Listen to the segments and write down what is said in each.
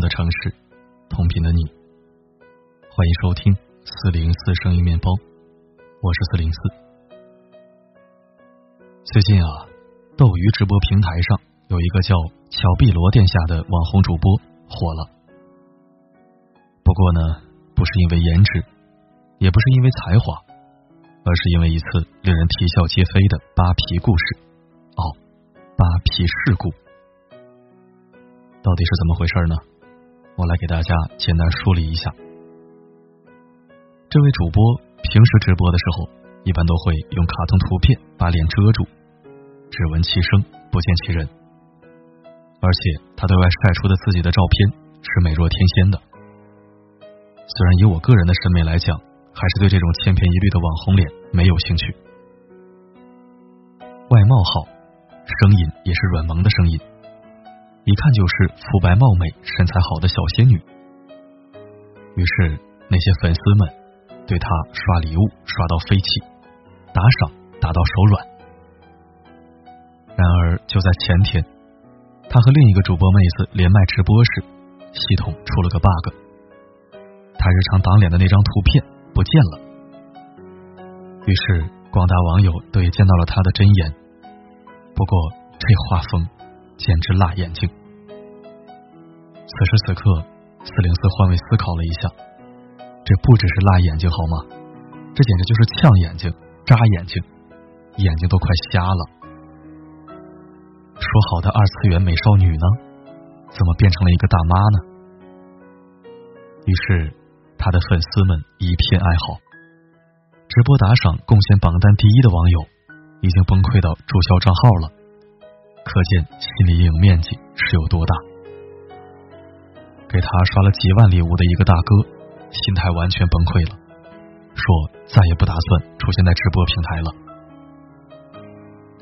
的城市，同频的你，欢迎收听四零四声音面包，我是四零四。最近啊，斗鱼直播平台上有一个叫乔碧罗殿下的网红主播火了。不过呢，不是因为颜值，也不是因为才华，而是因为一次令人啼笑皆非的扒皮故事。哦，扒皮事故。到底是怎么回事呢？我来给大家简单梳理一下。这位主播平时直播的时候，一般都会用卡通图片把脸遮住，只闻其声不见其人。而且他对外晒出的自己的照片是美若天仙的。虽然以我个人的审美来讲，还是对这种千篇一律的网红脸没有兴趣。外貌好，声音也是软萌的声音。一看就是肤白貌美、身材好的小仙女。于是那些粉丝们对她刷礼物刷到飞起，打赏打到手软。然而就在前天，她和另一个主播妹子连麦直播时，系统出了个 bug，她日常挡脸的那张图片不见了。于是广大网友都也见到了她的真颜。不过这画风简直辣眼睛。此时此刻，四零四换位思考了一下，这不只是辣眼睛好吗？这简直就是呛眼睛、扎眼睛，眼睛都快瞎了。说好的二次元美少女呢？怎么变成了一个大妈呢？于是，他的粉丝们一片哀嚎。直播打赏贡献榜单第一的网友，已经崩溃到注销账号了，可见心理阴影面积是有多大。给他刷了几万礼物的一个大哥，心态完全崩溃了，说再也不打算出现在直播平台了。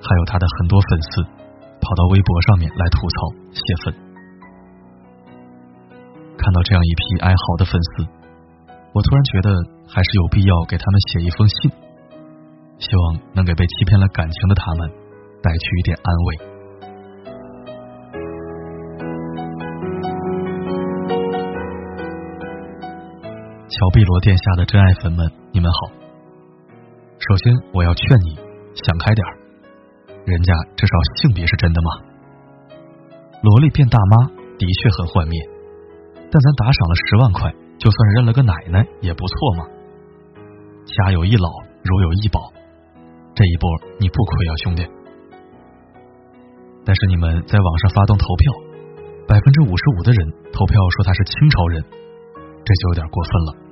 还有他的很多粉丝跑到微博上面来吐槽泄愤。看到这样一批哀嚎的粉丝，我突然觉得还是有必要给他们写一封信，希望能给被欺骗了感情的他们带去一点安慰。乔碧罗殿下的真爱粉们，你们好。首先，我要劝你想开点儿，人家至少性别是真的嘛。萝莉变大妈的确很幻灭，但咱打赏了十万块，就算认了个奶奶也不错嘛。家有一老，如有一宝，这一波你不亏啊，兄弟。但是你们在网上发动投票，百分之五十五的人投票说他是清朝人，这就有点过分了。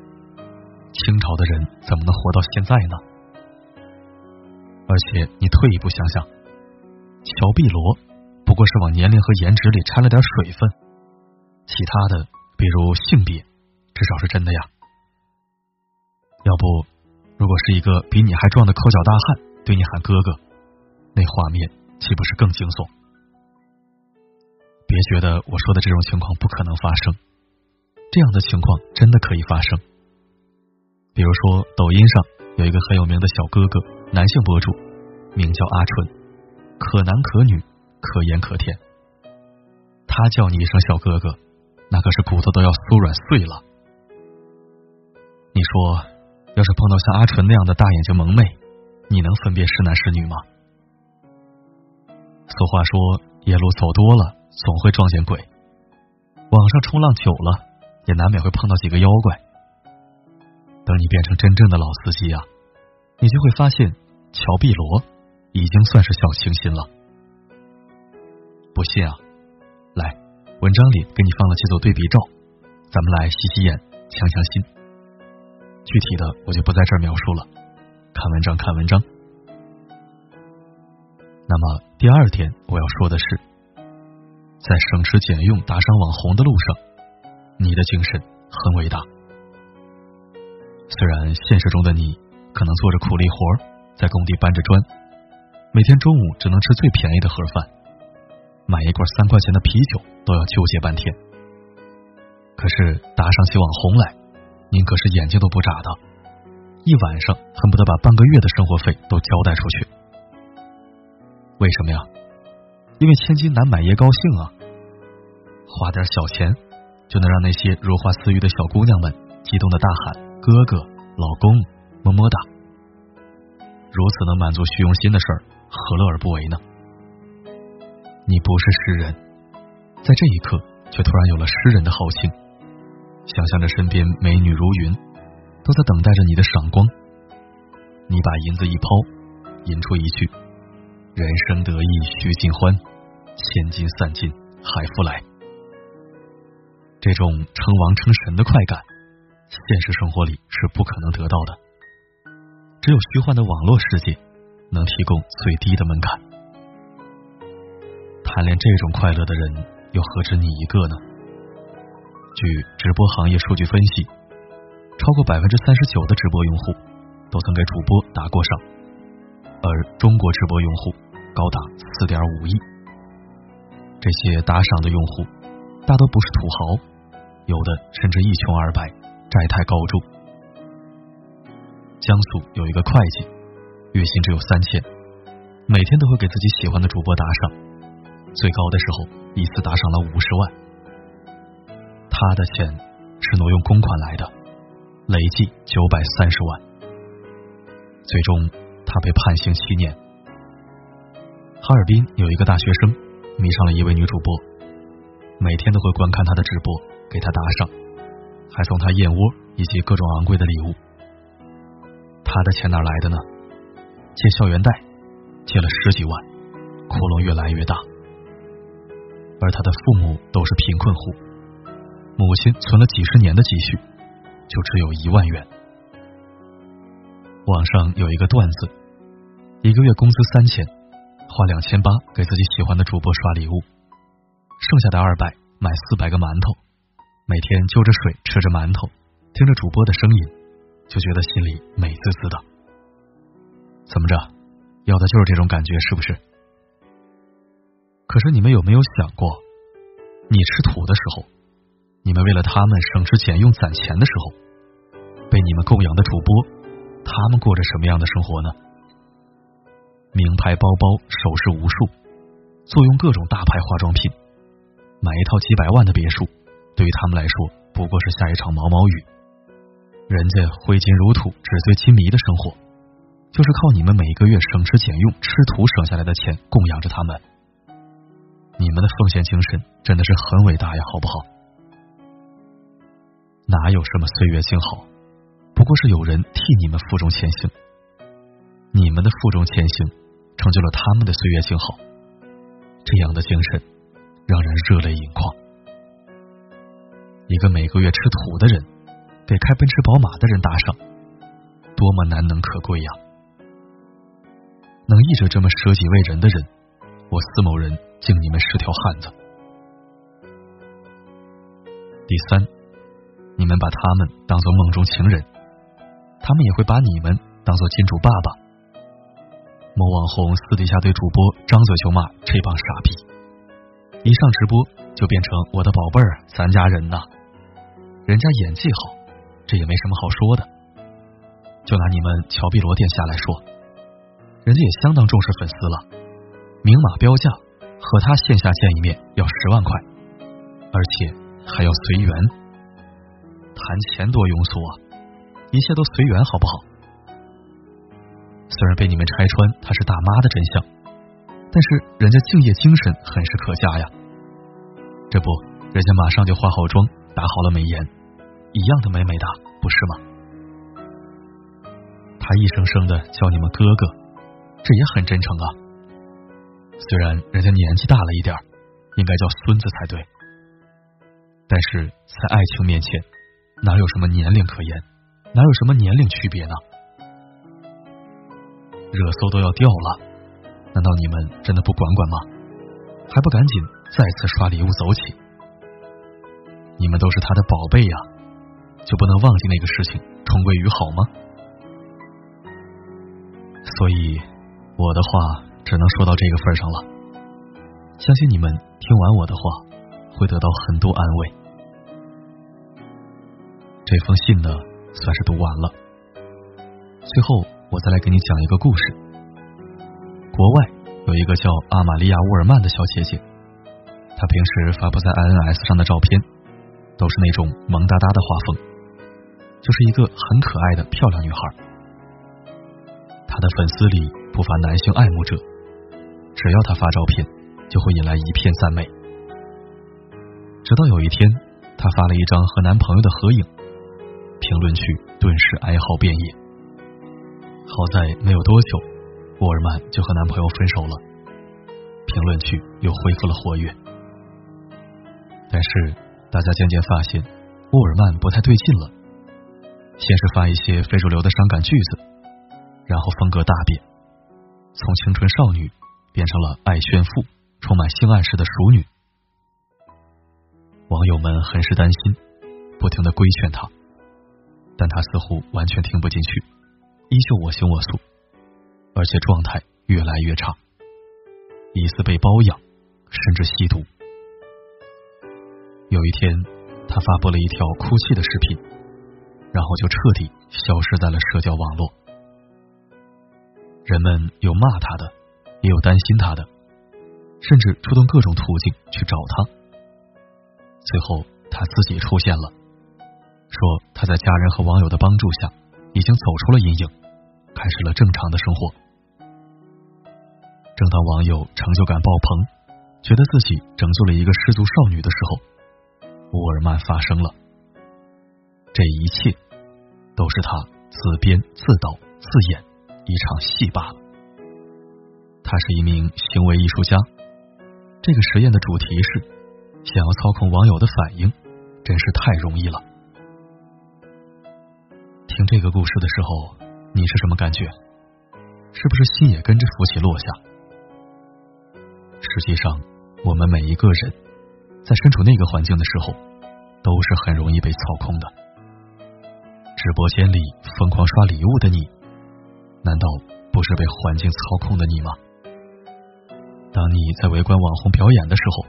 清朝的人怎么能活到现在呢？而且你退一步想想，乔碧罗不过是往年龄和颜值里掺了点水分，其他的比如性别，至少是真的呀。要不，如果是一个比你还壮的抠脚大汉对你喊哥哥，那画面岂不是更惊悚？别觉得我说的这种情况不可能发生，这样的情况真的可以发生。比如说，抖音上有一个很有名的小哥哥，男性博主，名叫阿春，可男可女，可盐可甜。他叫你一声小哥哥，那可是骨头都要酥软碎了。你说，要是碰到像阿纯那样的大眼睛萌妹，你能分辨是男是女吗？俗话说，夜路走多了，总会撞见鬼。网上冲浪久了，也难免会碰到几个妖怪。等你变成真正的老司机啊，你就会发现乔碧罗已经算是小清新了。不信啊，来，文章里给你放了几组对比照，咱们来洗洗眼、强强心。具体的我就不在这儿描述了，看文章看文章。那么第二点我要说的是，在省吃俭用打赏网红的路上，你的精神很伟大。虽然现实中的你可能做着苦力活，在工地搬着砖，每天中午只能吃最便宜的盒饭，买一罐三块钱的啤酒都要纠结半天。可是打上起网红来，您可是眼睛都不眨的，一晚上恨不得把半个月的生活费都交代出去。为什么呀？因为千金难买爷高兴啊！花点小钱，就能让那些如花似玉的小姑娘们激动的大喊“哥哥、老公、么么哒”。如此能满足虚荣心的事儿，何乐而不为呢？你不是诗人，在这一刻却突然有了诗人的豪情，想象着身边美女如云，都在等待着你的赏光。你把银子一抛，引出一句：“人生得意须尽欢，千金散尽还复来。”这种称王称神的快感，现实生活里是不可能得到的。只有虚幻的网络世界能提供最低的门槛。贪恋这种快乐的人，又何止你一个呢？据直播行业数据分析，超过百分之三十九的直播用户都曾给主播打过赏，而中国直播用户高达四点五亿。这些打赏的用户大多不是土豪。有的甚至一穷二白，债台高筑。江苏有一个会计，月薪只有三千，每天都会给自己喜欢的主播打赏，最高的时候一次打赏了五十万。他的钱是挪用公款来的，累计九百三十万。最终他被判刑七年。哈尔滨有一个大学生迷上了一位女主播，每天都会观看她的直播。给她打赏，还送他燕窝以及各种昂贵的礼物。他的钱哪来的呢？借校园贷，借了十几万，窟窿越来越大。而他的父母都是贫困户，母亲存了几十年的积蓄，就只有一万元。网上有一个段子：一个月工资三千，花两千八给自己喜欢的主播刷礼物，剩下的二百买四百个馒头。每天就着水吃着馒头，听着主播的声音，就觉得心里美滋滋的。怎么着，要的就是这种感觉，是不是？可是你们有没有想过，你吃土的时候，你们为了他们省吃俭用攒钱的时候，被你们供养的主播，他们过着什么样的生活呢？名牌包包、首饰无数，坐用各种大牌化妆品，买一套几百万的别墅。对于他们来说，不过是下一场毛毛雨。人家挥金如土、纸醉金迷的生活，就是靠你们每个月省吃俭用、吃土省下来的钱供养着他们。你们的奉献精神真的是很伟大呀，好不好？哪有什么岁月静好，不过是有人替你们负重前行。你们的负重前行，成就了他们的岁月静好。这样的精神，让人热泪盈眶。一个每个月吃土的人，给开奔驰宝马的人打赏，多么难能可贵呀！能一直这么舍己为人的人，我司某人敬你们是条汉子。第三，你们把他们当做梦中情人，他们也会把你们当做金主爸爸。某网红私底下对主播张嘴就骂这帮傻逼，一上直播就变成我的宝贝儿，咱家人呐。人家演技好，这也没什么好说的。就拿你们乔碧罗殿下来说，人家也相当重视粉丝了，明码标价，和他线下见一面要十万块，而且还要随缘。谈钱多庸俗啊，一切都随缘好不好？虽然被你们拆穿他是大妈的真相，但是人家敬业精神很是可嘉呀。这不，人家马上就化好妆，打好了美颜。一样的美美的，不是吗？他一声声的叫你们哥哥，这也很真诚啊。虽然人家年纪大了一点，应该叫孙子才对，但是在爱情面前，哪有什么年龄可言？哪有什么年龄区别呢？热搜都要掉了，难道你们真的不管管吗？还不赶紧再次刷礼物走起？你们都是他的宝贝呀！就不能忘记那个事情，重归于好吗？所以我的话只能说到这个份上了。相信你们听完我的话，会得到很多安慰。这封信呢，算是读完了。最后，我再来给你讲一个故事。国外有一个叫阿玛利亚·沃尔曼的小姐姐，她平时发布在 INS 上的照片。都是那种萌哒哒的画风，就是一个很可爱的漂亮女孩。她的粉丝里不乏男性爱慕者，只要她发照片，就会引来一片赞美。直到有一天，她发了一张和男朋友的合影，评论区顿时哀嚎遍野。好在没有多久，沃尔曼就和男朋友分手了，评论区又恢复了活跃。但是大家渐渐发现，沃尔曼不太对劲了。先是发一些非主流的伤感句子，然后风格大变，从青春少女变成了爱炫富、充满性暗示的熟女。网友们很是担心，不停的规劝他，但他似乎完全听不进去，依旧我行我素，而且状态越来越差，疑似被包养，甚至吸毒。有一天，他发布了一条哭泣的视频，然后就彻底消失在了社交网络。人们有骂他的，也有担心他的，甚至出动各种途径去找他。最后，他自己出现了，说他在家人和网友的帮助下，已经走出了阴影，开始了正常的生活。正当网友成就感爆棚，觉得自己拯救了一个失足少女的时候，沃尔曼发生了。这一切都是他自编自导自演一场戏罢了。他是一名行为艺术家，这个实验的主题是。想要操控网友的反应，真是太容易了。听这个故事的时候，你是什么感觉？是不是心也跟着浮起落下？实际上，我们每一个人在身处那个环境的时候，都是很容易被操控的。直播间里疯狂刷礼物的你，难道不是被环境操控的你吗？当你在围观网红表演的时候，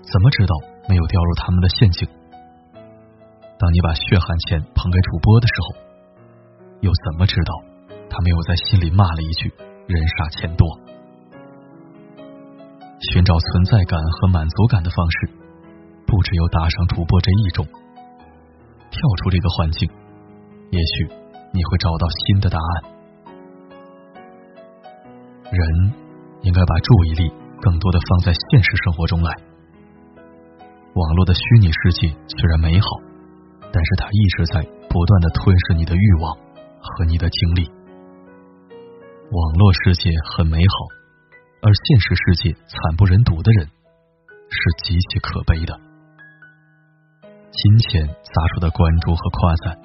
怎么知道没有掉入他们的陷阱？当你把血汗钱捧给主播的时候，又怎么知道他没有在心里骂了一句“人傻钱多”？寻找存在感和满足感的方式，不只有打赏主播这一种。跳出这个环境，也许你会找到新的答案。人应该把注意力更多的放在现实生活中来。网络的虚拟世界虽然美好，但是它一直在不断的吞噬你的欲望和你的精力。网络世界很美好，而现实世界惨不忍睹的人是极其可悲的。金钱砸出的关注和夸赞，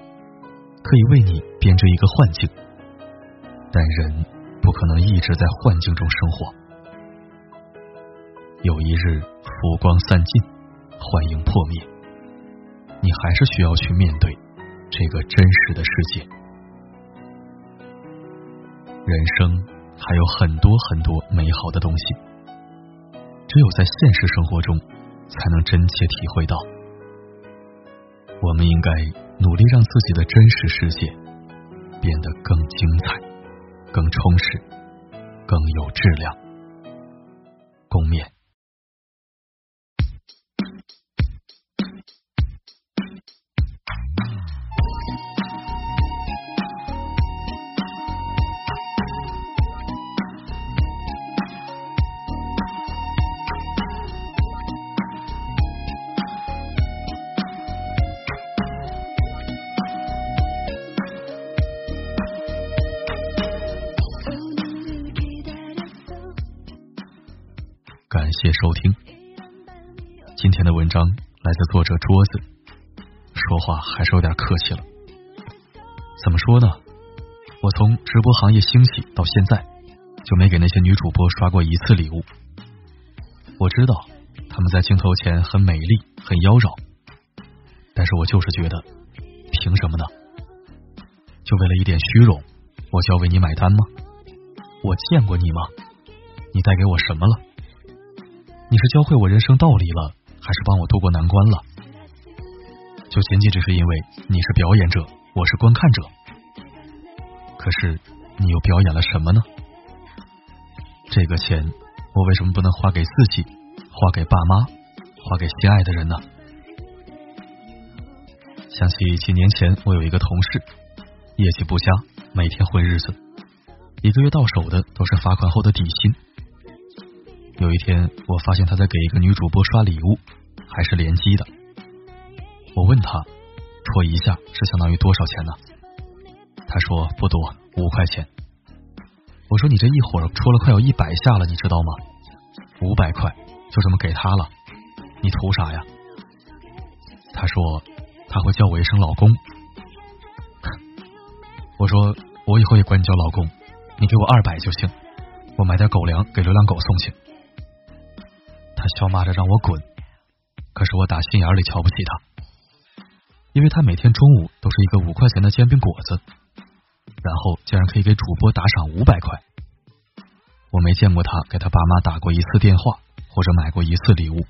可以为你编织一个幻境，但人不可能一直在幻境中生活。有一日，浮光散尽。幻影破灭，你还是需要去面对这个真实的世界。人生还有很多很多美好的东西，只有在现实生活中才能真切体会到。我们应该努力让自己的真实世界变得更精彩、更充实、更有质量。共勉。谢收听。今天的文章来自作者桌子，说话还是有点客气了。怎么说呢？我从直播行业兴起到现在，就没给那些女主播刷过一次礼物。我知道她们在镜头前很美丽、很妖娆，但是我就是觉得，凭什么呢？就为了一点虚荣，我就要为你买单吗？我见过你吗？你带给我什么了？你是教会我人生道理了，还是帮我渡过难关了？就仅仅只是因为你是表演者，我是观看者。可是你又表演了什么呢？这个钱我为什么不能花给自己，花给爸妈，花给心爱的人呢？想起几年前，我有一个同事，业绩不佳，每天混日子，一个月到手的都是罚款后的底薪。有一天，我发现他在给一个女主播刷礼物，还是联机的。我问他，戳一下是相当于多少钱呢？他说不多，五块钱。我说你这一会儿戳了快有一百下了，你知道吗？五百块就这么给他了，你图啥呀？他说他会叫我一声老公。我说我以后也管你叫老公，你给我二百就行，我买点狗粮给流浪狗送去。他笑骂着让我滚，可是我打心眼里瞧不起他，因为他每天中午都是一个五块钱的煎饼果子。然后竟然可以给主播打赏五百块，我没见过他给他爸妈打过一次电话或者买过一次礼物。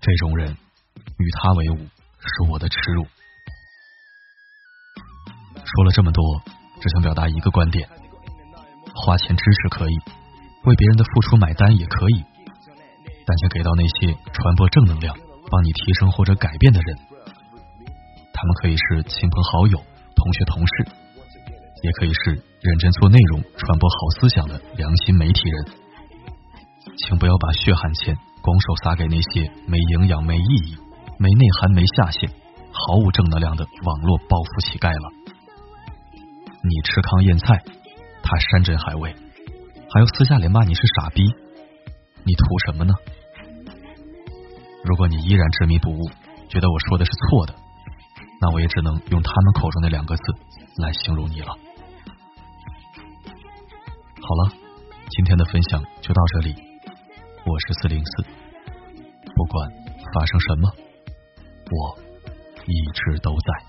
这种人与他为伍是我的耻辱。说了这么多，只想表达一个观点：花钱支持可以，为别人的付出买单也可以，但请给到那些传播正能量、帮你提升或者改变的人。他们可以是亲朋好友、同学、同事。也可以是认真做内容、传播好思想的良心媒体人，请不要把血汗钱拱手撒给那些没营养、没意义、没内涵、没下限、毫无正能量的网络暴富乞丐了。你吃糠咽菜，他山珍海味，还要私下里骂你是傻逼，你图什么呢？如果你依然执迷不悟，觉得我说的是错的，那我也只能用他们口中那两个字来形容你了。好了，今天的分享就到这里。我是四零四，不管发生什么，我一直都在。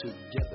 to get